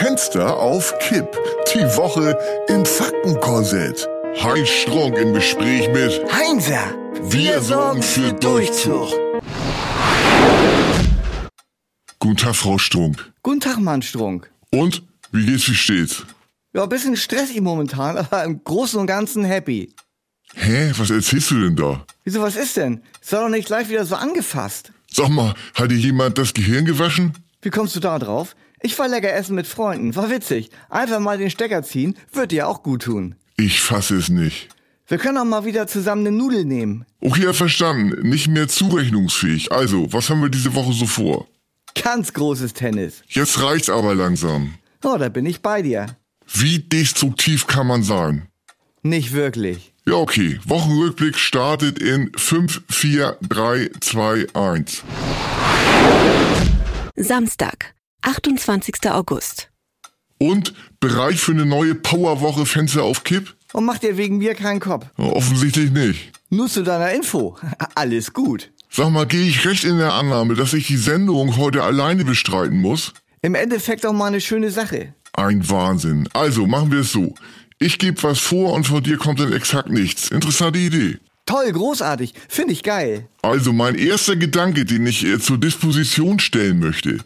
Fenster auf Kipp. Die Woche im Faktenkorsett. Heinz Strunk im Gespräch mit Heinzer, wir, sorgen für Durchzug. Guten Tag, Frau Strunk. Guten Tag, Mann Strunk. Und, wie geht's, wie steht's? Ja, ein bisschen stressig momentan, aber im Großen und Ganzen happy. Hä, was erzählst du denn da? Wieso, was ist denn? Ist doch nicht gleich wieder so angefasst. Sag mal, hat dir jemand das Gehirn gewaschen? Wie kommst du da drauf? Ich war lecker essen mit Freunden, war witzig. Einfach mal den Stecker ziehen, wird dir auch gut tun. Ich fasse es nicht. Wir können auch mal wieder zusammen eine Nudel nehmen. Okay, ja, verstanden. Nicht mehr zurechnungsfähig. Also, was haben wir diese Woche so vor? Ganz großes Tennis. Jetzt reicht's aber langsam. Oh, da bin ich bei dir. Wie destruktiv kann man sein? Nicht wirklich. Ja, okay. Wochenrückblick startet in 5, 4, 3, 2, 1. Samstag, 28. August. Und bereit für eine neue Powerwoche Fenster auf Kipp? Und mach dir wegen mir keinen Kopf. Offensichtlich nicht. Nur zu deiner Info. Alles gut. Sag mal, gehe ich recht in der Annahme, dass ich die Sendung heute alleine bestreiten muss? Im Endeffekt auch mal eine schöne Sache. Ein Wahnsinn. Also, machen wir es so. Ich gebe was vor und von dir kommt dann exakt nichts. Interessante Idee. Toll, großartig. Finde ich geil. Also mein erster Gedanke, den ich zur Disposition stellen möchte.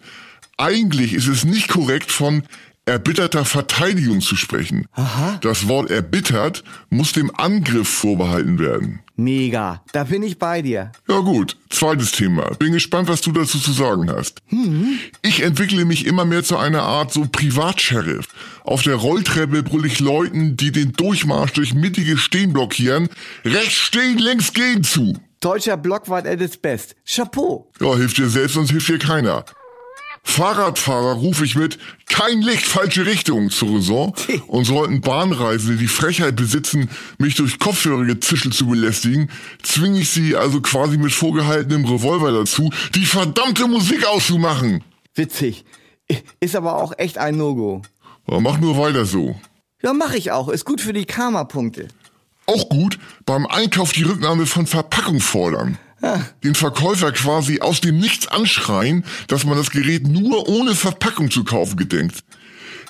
Eigentlich ist es nicht korrekt von erbitterter Verteidigung zu sprechen. Aha. Das Wort erbittert muss dem Angriff vorbehalten werden. Mega. Da bin ich bei dir. Ja gut, zweites Thema. Bin gespannt, was du dazu zu sagen hast. Ich entwickle mich immer mehr zu einer Art so Privatsheriff. Auf der Rolltreppe brüll ich Leuten, die den Durchmarsch durch mittige Stehen blockieren, rechts stehen, links gehen zu. Deutscher Blockwart at its best. Chapeau. Ja, hilft dir selbst, sonst hilft dir keiner. Fahrradfahrer rufe ich mit kein Licht, falsche Richtung zur Raison und sollten Bahnreisende die Frechheit besitzen, mich durch Kopfhörergezischel zu belästigen, zwinge ich sie also quasi mit vorgehaltenem Revolver dazu, die verdammte Musik auszumachen. Witzig. Ist aber auch echt ein No-Go. Ja, mach nur weiter so. Ja, mach ich auch. Ist gut für die Karma-Punkte. Auch gut, beim Einkauf die Rücknahme von Verpackung fordern. Den Verkäufer quasi aus dem Nichts anschreien, dass man das Gerät nur ohne Verpackung zu kaufen gedenkt.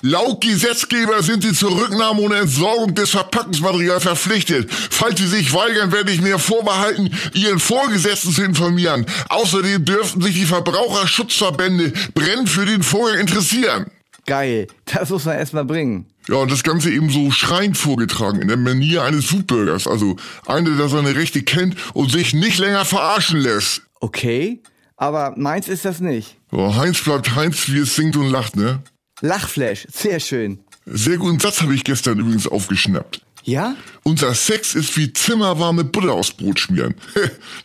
Laut Gesetzgeber sind Sie zur Rücknahme und Entsorgung des Verpackungsmaterials verpflichtet. Falls Sie sich weigern, werde ich mir vorbehalten, Ihren Vorgesetzten zu informieren. Außerdem dürften sich die Verbraucherschutzverbände brennend für den Vorgang interessieren. Geil. Das muss man erstmal bringen. Ja, und das Ganze eben so schreiend vorgetragen, in der Manier eines Foodburgers. Also einer, der seine Rechte kennt und sich nicht länger verarschen lässt. Okay. Aber meins ist das nicht. Ja, Heinz bleibt Heinz, wie es singt und lacht, ne? Lachflash. Sehr schön. Sehr guten Satz habe ich gestern übrigens aufgeschnappt. Ja? Unser Sex ist wie zimmerwarme Butter aufs Brot schmieren.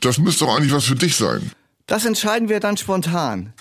Das müsste doch eigentlich was für dich sein. Das entscheiden wir dann spontan.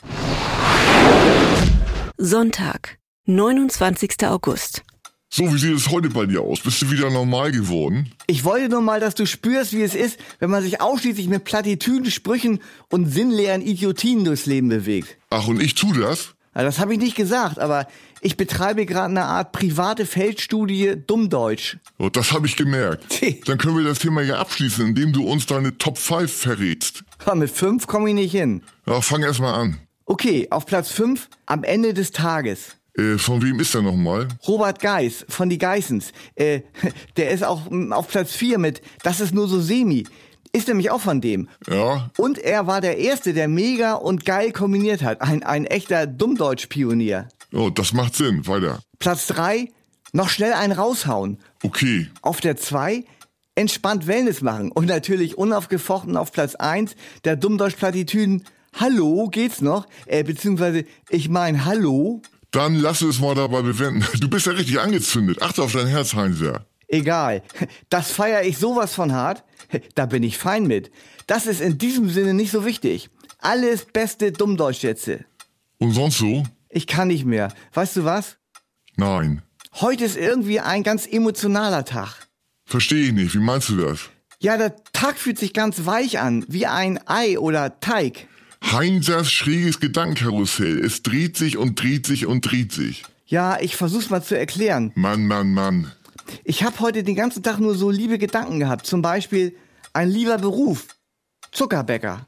Sonntag, 29. August. So, wie sieht es heute bei dir aus? Bist du wieder normal geworden? Ich wollte nur mal, dass du spürst, wie es ist, wenn man sich ausschließlich mit Plattitüden, Sprüchen und sinnleeren Idiotien durchs Leben bewegt. Ach, und ich tu das? Also das habe ich nicht gesagt, aber ich betreibe gerade eine Art private Feldstudie Dummdeutsch. Oh, das habe ich gemerkt. Dann können wir das Thema ja abschließen, indem du uns deine Top 5 verrätst. Aber mit fünf komme ich nicht hin. Ja, fang erst mal an. Okay, auf Platz fünf am Ende des Tages. Äh, von wem ist er nochmal? Robert Geis von die Geissens. Äh, der ist auch mm, auf Platz vier mit Das ist nur so semi. Ist nämlich auch von dem. Ja, Und er war der Erste, der mega und geil kombiniert hat. Ein, ein echter Dummdeutsch-Pionier. oh, das macht Sinn. Weiter. Platz drei noch schnell einen raushauen. Okay. Auf der zwei entspannt Wellness machen. Und natürlich unaufgefochten auf Platz eins der Dummdeutsch-Plattitüden. Hallo, geht's noch? Äh, beziehungsweise, ich mein Hallo. Dann lass es mal dabei bewenden. Du bist ja richtig angezündet. Achte auf dein Herz, Heinzer. Egal. Das feiere ich sowas von hart. Da bin ich fein mit. Das ist in diesem Sinne nicht so wichtig. Alles beste Dummdeutsch jetzt. Und sonst so? Ich kann nicht mehr. Weißt du was? Nein. Heute ist irgendwie ein ganz emotionaler Tag. Verstehe ich nicht. Wie meinst du das? Ja, der Tag fühlt sich ganz weich an, wie ein Ei oder Teig. Heinzers schräges Gedankenkarussell. Es dreht sich und dreht sich und dreht sich. Ja, ich versuch's mal zu erklären. Mann, Mann, Mann. Ich habe heute den ganzen Tag nur so liebe Gedanken gehabt. Zum Beispiel ein lieber Beruf. Zuckerbäcker.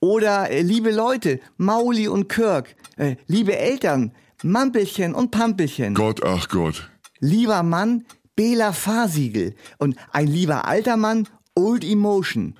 Oder äh, liebe Leute, Mauli und Kirk. Äh, liebe Eltern, Mampelchen und Pampelchen. Gott, ach Gott. Lieber Mann, Bela Fahrsiegel. Und ein lieber alter Mann, Old Emotion.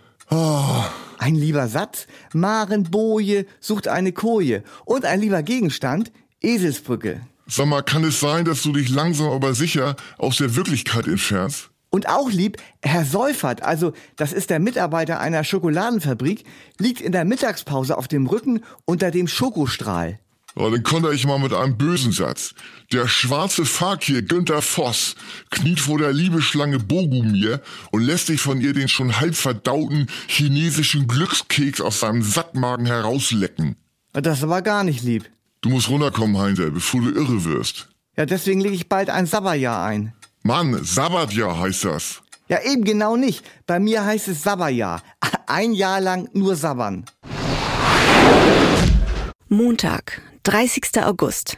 Ein lieber Satz, Maren Boje sucht eine Koje. Und ein lieber Gegenstand, Eselsbrücke. Sag mal, kann es sein, dass du dich langsam aber sicher aus der Wirklichkeit entfernst? Und auch lieb, Herr Seufert, also das ist der Mitarbeiter einer Schokoladenfabrik, liegt in der Mittagspause auf dem Rücken unter dem Schokostrahl. Ja, dann konnte ich mal mit einem bösen Satz. Der schwarze Fakir Günther Voss kniet vor der Liebeschlange Bogumir und lässt sich von ihr den schon halb verdauten chinesischen Glückskeks aus seinem Sattmagen herauslecken. Das war gar nicht lieb. Du musst runterkommen, Heinzer, bevor du irre wirst. Ja, deswegen lege ich bald ein Sabberjahr ein. Mann, Sabbatjahr heißt das. Ja, eben genau nicht. Bei mir heißt es Sabberjahr. Ein Jahr lang nur sabbern. Montag, 30. August.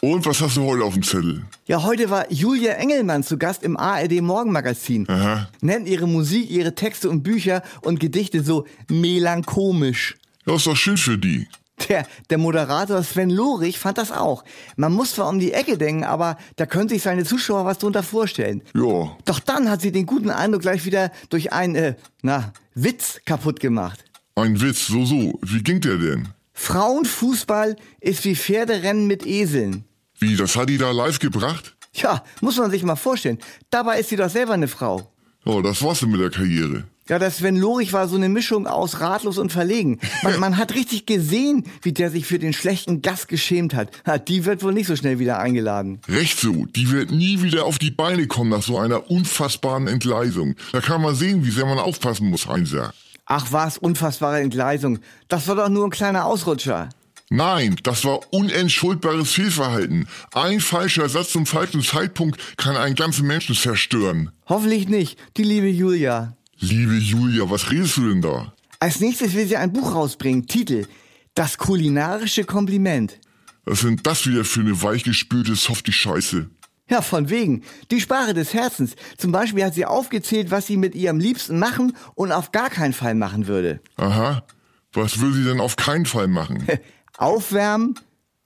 Und was hast du heute auf dem Zettel? Ja, heute war Julia Engelmann zu Gast im ARD Morgenmagazin. Aha. Nennt ihre Musik, ihre Texte und Bücher und Gedichte so melanchomisch. Ja, ist doch schön für die. Der, der Moderator Sven Lorich fand das auch. Man muss zwar um die Ecke denken, aber da können sich seine Zuschauer was drunter vorstellen. Ja, Doch dann hat sie den guten Eindruck gleich wieder durch einen, äh, na, Witz kaputt gemacht. ein Witz, so, so. Wie ging der denn? Frauenfußball ist wie Pferderennen mit Eseln. Wie, das hat die da live gebracht? Ja, muss man sich mal vorstellen. Dabei ist sie doch selber eine Frau. Ja, das war's denn mit der Karriere. Ja, der Sven Lorich war so eine Mischung aus ratlos und verlegen. Man, man hat richtig gesehen, wie der sich für den schlechten Gast geschämt hat. Ha, Die wird wohl nicht so schnell wieder eingeladen. Recht so, die wird nie wieder auf die Beine kommen nach so einer unfassbaren Entgleisung. Da kann man sehen, wie sehr man aufpassen muss, Heinzer. Ach was, unfassbare Entgleisung. Das war doch nur ein kleiner Ausrutscher. Nein, das war unentschuldbares Fehlverhalten. Ein falscher Satz zum falschen Zeitpunkt kann einen ganzen Menschen zerstören. Hoffentlich nicht, die liebe Julia. Liebe Julia, was redest du denn da? Als nächstes will sie ein Buch rausbringen. Titel Das kulinarische Kompliment. Was sind das wieder für eine weichgespülte Softie-Scheiße? Ja, von wegen. Die Sprache des Herzens. Zum Beispiel hat sie aufgezählt, was sie mit ihrem Liebsten machen und auf gar keinen Fall machen würde. Aha, was will sie denn auf keinen Fall machen? Aufwärmen,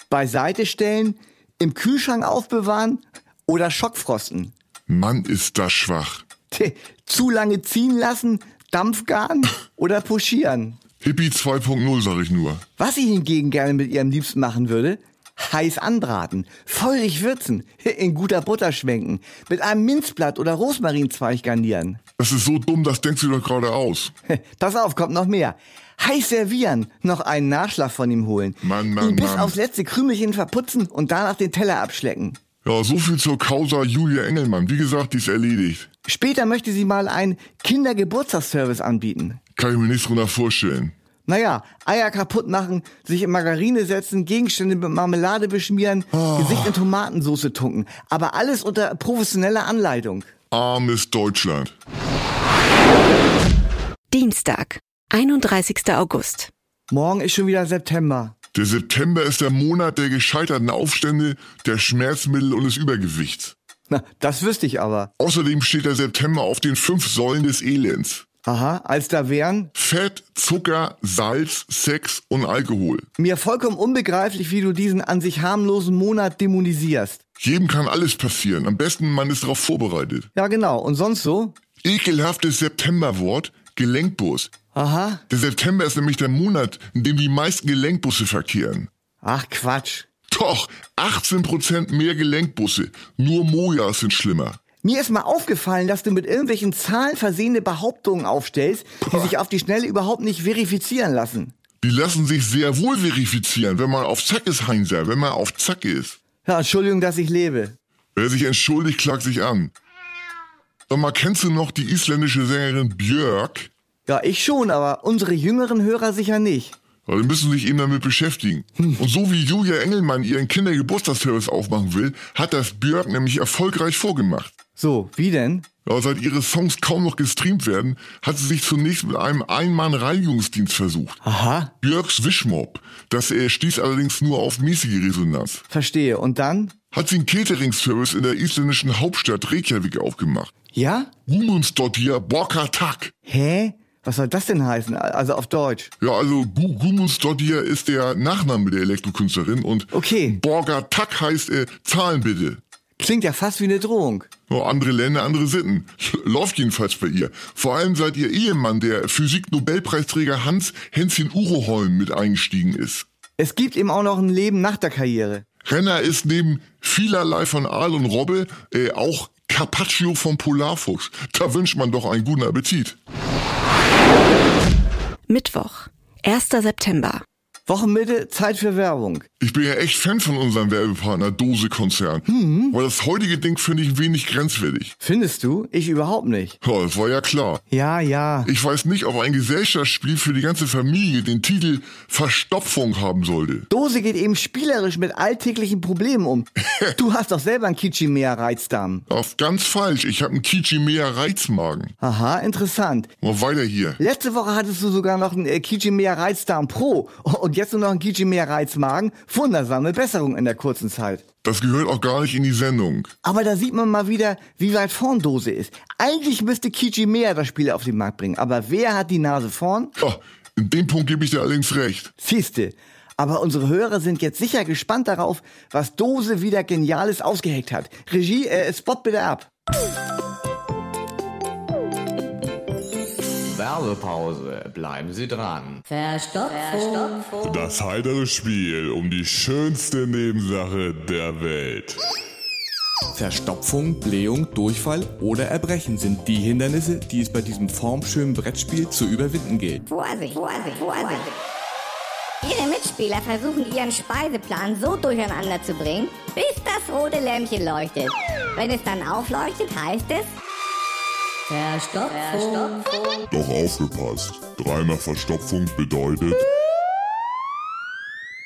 beiseite stellen, im Kühlschrank aufbewahren oder Schockfrosten. Mann, ist das schwach. Zu lange ziehen lassen, Dampfgaren oder puschieren. Hippie 2.0, sag ich nur. Was sie hingegen gerne mit ihrem Liebsten machen würde, heiß anbraten, feurig würzen, in guter Butter schwenken, mit einem Minzblatt oder Rosmarinzweig garnieren. Das ist so dumm, das denkst du doch gerade aus. Pass auf, kommt noch mehr. Heiß servieren, noch einen Nachschlag von ihm holen. Mann, Mann, ihn bis Mann. aufs letzte Krümelchen verputzen und danach den Teller abschlecken. Ja, so viel zur Causa Julia Engelmann. Wie gesagt, die ist erledigt. Später möchte sie mal einen Kindergeburtstagsservice anbieten. Kann ich mir nichts drunter vorstellen. Naja, Eier kaputt machen, sich in Margarine setzen, Gegenstände mit Marmelade beschmieren, Gesicht in Tomatensauce tunken. Aber alles unter professioneller Anleitung. Armes Deutschland. Dienstag, 31. August. Morgen ist schon wieder September. Der September ist der Monat der gescheiterten Aufstände, der Schmerzmittel und des Übergewichts. Na, das wüsste ich aber. Außerdem steht der September auf den fünf Säulen des Elends. Aha, als da wären Fett, Zucker, Salz, Sex und Alkohol. mir vollkommen unbegreiflich, wie du diesen an sich harmlosen Monat dämonisierst. Jedem kann alles passieren. Am besten man ist darauf vorbereitet. Ja, genau. Und sonst so? Ekelhaftes Septemberwort, Gelenkbus. Aha. Der September ist nämlich der Monat, in dem die meisten Gelenkbusse verkehren. Ach, Quatsch. Doch, 18% mehr Gelenkbusse. Nur Mojas sind schlimmer. Mir ist mal aufgefallen, dass du mit irgendwelchen Zahlen versehene Behauptungen aufstellst, die sich auf die Schnelle überhaupt nicht verifizieren lassen. Die lassen sich sehr wohl verifizieren, wenn man auf Zack ist, Heinzer, wenn man auf Zack ist. Ja, Entschuldigung, dass ich lebe. Wer sich entschuldigt, klagt sich an. Sag mal, kennst du noch die isländische Sängerin Björk? Ja, ich schon, aber unsere jüngeren Hörer sicher nicht. Ja, die müssen sich eben damit beschäftigen. Und so wie Julia Engelmann ihren Kindergeburtstagsservice aufmachen will, hat das Björk nämlich erfolgreich vorgemacht. So, wie denn? Ja, seit ihre Songs kaum noch gestreamt werden, hat sie sich zunächst mit einem Ein-Mann-Reinigungsdienst versucht. Aha, Björks Wischmob. Das äh, stieß allerdings nur auf mäßige Resonanz. verstehe. Und dann? Hat sie einen Catering-Service in der isländischen Hauptstadt Reykjavik aufgemacht. Ja? Womundsdottir Borkatak. Hä? Was soll das denn heißen? Also auf Deutsch. Ja, also Gu Gudmundsdottir ist der Nachname der Elektrokünstlerin und Okay. Borger Tack heißt äh, Zahlen bitte. Klingt ja fast wie eine Drohung. Ja, andere Länder, andere Sitten. Läuft jedenfalls bei ihr. Vor allem seit ihr Ehemann, der Physik-Nobelpreisträger Hans Hänschen Uroholm, mit eingestiegen ist. Es gibt eben auch noch ein Leben nach der Karriere. Renner ist neben vielerlei von Aal und Robbe äh, auch Carpaccio vom Polarfuchs. Da wünscht man doch einen guten Appetit. Mittwoch, 1. September. Wochenmitte, Zeit für Werbung. Ich bin ja echt Fan von unserem Werbepartner Dose Konzern. Weil das heutige Ding finde ich wenig grenzwertig. Findest du? Ich überhaupt nicht. Ja, das war ja klar. Ja, ja. Ich weiß nicht, ob ein Gesellschaftsspiel für die ganze Familie den Titel Verstopfung haben sollte. Dose geht eben spielerisch mit alltäglichen Problemen um. Du hast doch selber einen Kichimea-Reizdarm. Auf ganz falsch. Ich habe einen Kichimea Reizmagen. Aha, interessant. Mal weiter hier. Letzte Woche hattest du sogar noch einen äh, Kichimea Reizdarm Pro und jetzt nur noch einen Kichimea Reizmagen. Wundersame Besserung in der kurzen Zeit. Das gehört auch gar nicht in die Sendung. Aber da sieht man mal wieder, wie weit vorn Dose ist. Eigentlich müsste Kichimea das Spiel auf den Markt bringen, aber wer hat die Nase vorn? Ja, in dem Punkt gebe ich dir allerdings recht. Siehste. Aber unsere Hörer sind jetzt sicher gespannt darauf, was Dose wieder Geniales ausgeheckt hat. Regie, äh, Spot bitte ab. Werbepause. Bleiben Sie dran. Verstopfung. Das heitere Spiel um die schönste Nebensache der Welt. Verstopfung, Blähung, Durchfall oder Erbrechen sind die Hindernisse, die es bei diesem formschönen Brettspiel zu überwinden gilt. Vorsicht, Vorsicht, Vorsicht. Ihre Mitspieler versuchen ihren Speiseplan so durcheinander zu bringen, bis das rote Lämpchen leuchtet. Wenn es dann aufleuchtet, heißt es Verstopfung. Doch aufgepasst. Dreimal Verstopfung bedeutet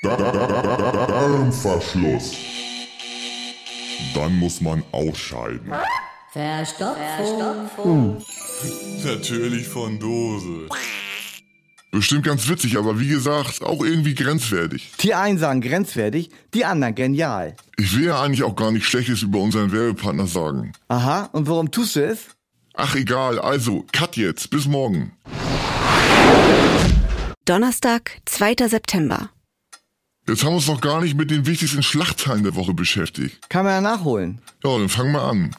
Darmverschluss. Dann muss man ausscheiden. Verstopfung. Natürlich von Dose. Bestimmt ganz witzig, aber wie gesagt, auch irgendwie grenzwertig. Die einen sagen grenzwertig, die anderen genial. Ich will ja eigentlich auch gar nichts Schlechtes über unseren Werbepartner sagen. Aha, und warum tust du es? Ach egal, also, cut jetzt, bis morgen. Donnerstag, 2. September. Jetzt haben wir uns noch gar nicht mit den wichtigsten Schlachtzeilen der Woche beschäftigt. Kann man ja nachholen. Ja, dann fangen wir an.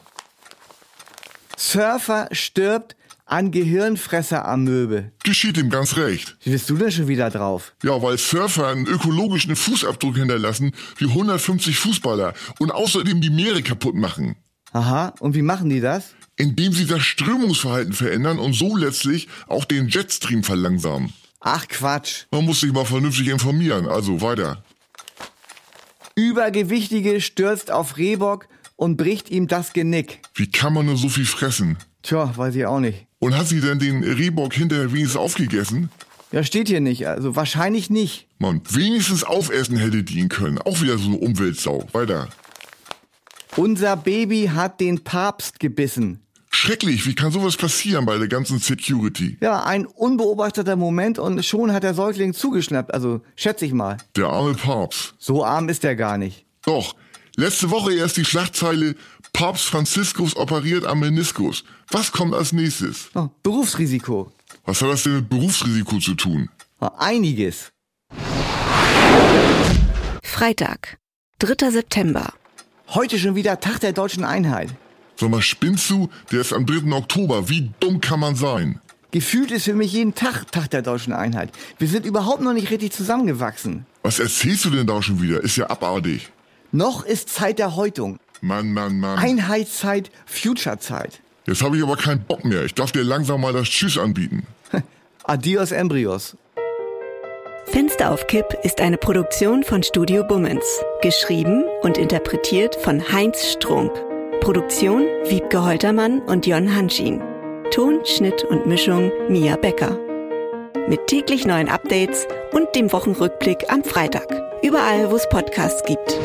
Surfer stirbt an Gehirnfresseramöbe. Geschieht ihm ganz recht. Wie bist du denn schon wieder drauf? Ja, weil Surfer einen ökologischen Fußabdruck hinterlassen wie 150 Fußballer und außerdem die Meere kaputt machen. Aha, und wie machen die das? Indem sie das Strömungsverhalten verändern und so letztlich auch den Jetstream verlangsamen. Ach Quatsch. Man muss sich mal vernünftig informieren, also weiter. Übergewichtige stürzt auf Rehbock und bricht ihm das Genick. Wie kann man nur so viel fressen? Tja, weiß ich auch nicht. Und hat sie denn den Rehbock hinterher wenigstens aufgegessen? Ja, steht hier nicht, also wahrscheinlich nicht. Man, wenigstens aufessen hätte die ihn können. Auch wieder so eine Umweltsau. Weiter. Unser Baby hat den Papst gebissen. Schrecklich, wie kann sowas passieren bei der ganzen Security? Ja, ein unbeobachteter Moment und schon hat der Säugling zugeschnappt, also schätze ich mal. Der arme Papst. So arm ist er gar nicht. Doch, letzte Woche erst die Schlagzeile Papst Franziskus operiert am Meniskus. Was kommt als nächstes? Oh, Berufsrisiko. Was hat das denn mit Berufsrisiko zu tun? Oh, einiges. Freitag, 3. September. Heute schon wieder Tag der deutschen Einheit. Sag mal, spinnst du? Der ist am 3. Oktober. Wie dumm kann man sein? Gefühlt ist für mich jeden Tag Tag der deutschen Einheit. Wir sind überhaupt noch nicht richtig zusammengewachsen. Was erzählst du denn da schon wieder? Ist ja abartig. Noch ist Zeit der Häutung. Mann, Mann, Mann. Einheitszeit, Futurezeit. Jetzt habe ich aber keinen Bock mehr. Ich darf dir langsam mal das Tschüss anbieten. Adios Embryos. Fenster auf Kipp ist eine Produktion von Studio Bummens. Geschrieben und interpretiert von Heinz Strunk. Produktion Wiebke Holtermann und Jon Hanschin. Ton, Schnitt und Mischung Mia Becker. Mit täglich neuen Updates und dem Wochenrückblick am Freitag. Überall, wo es Podcasts gibt.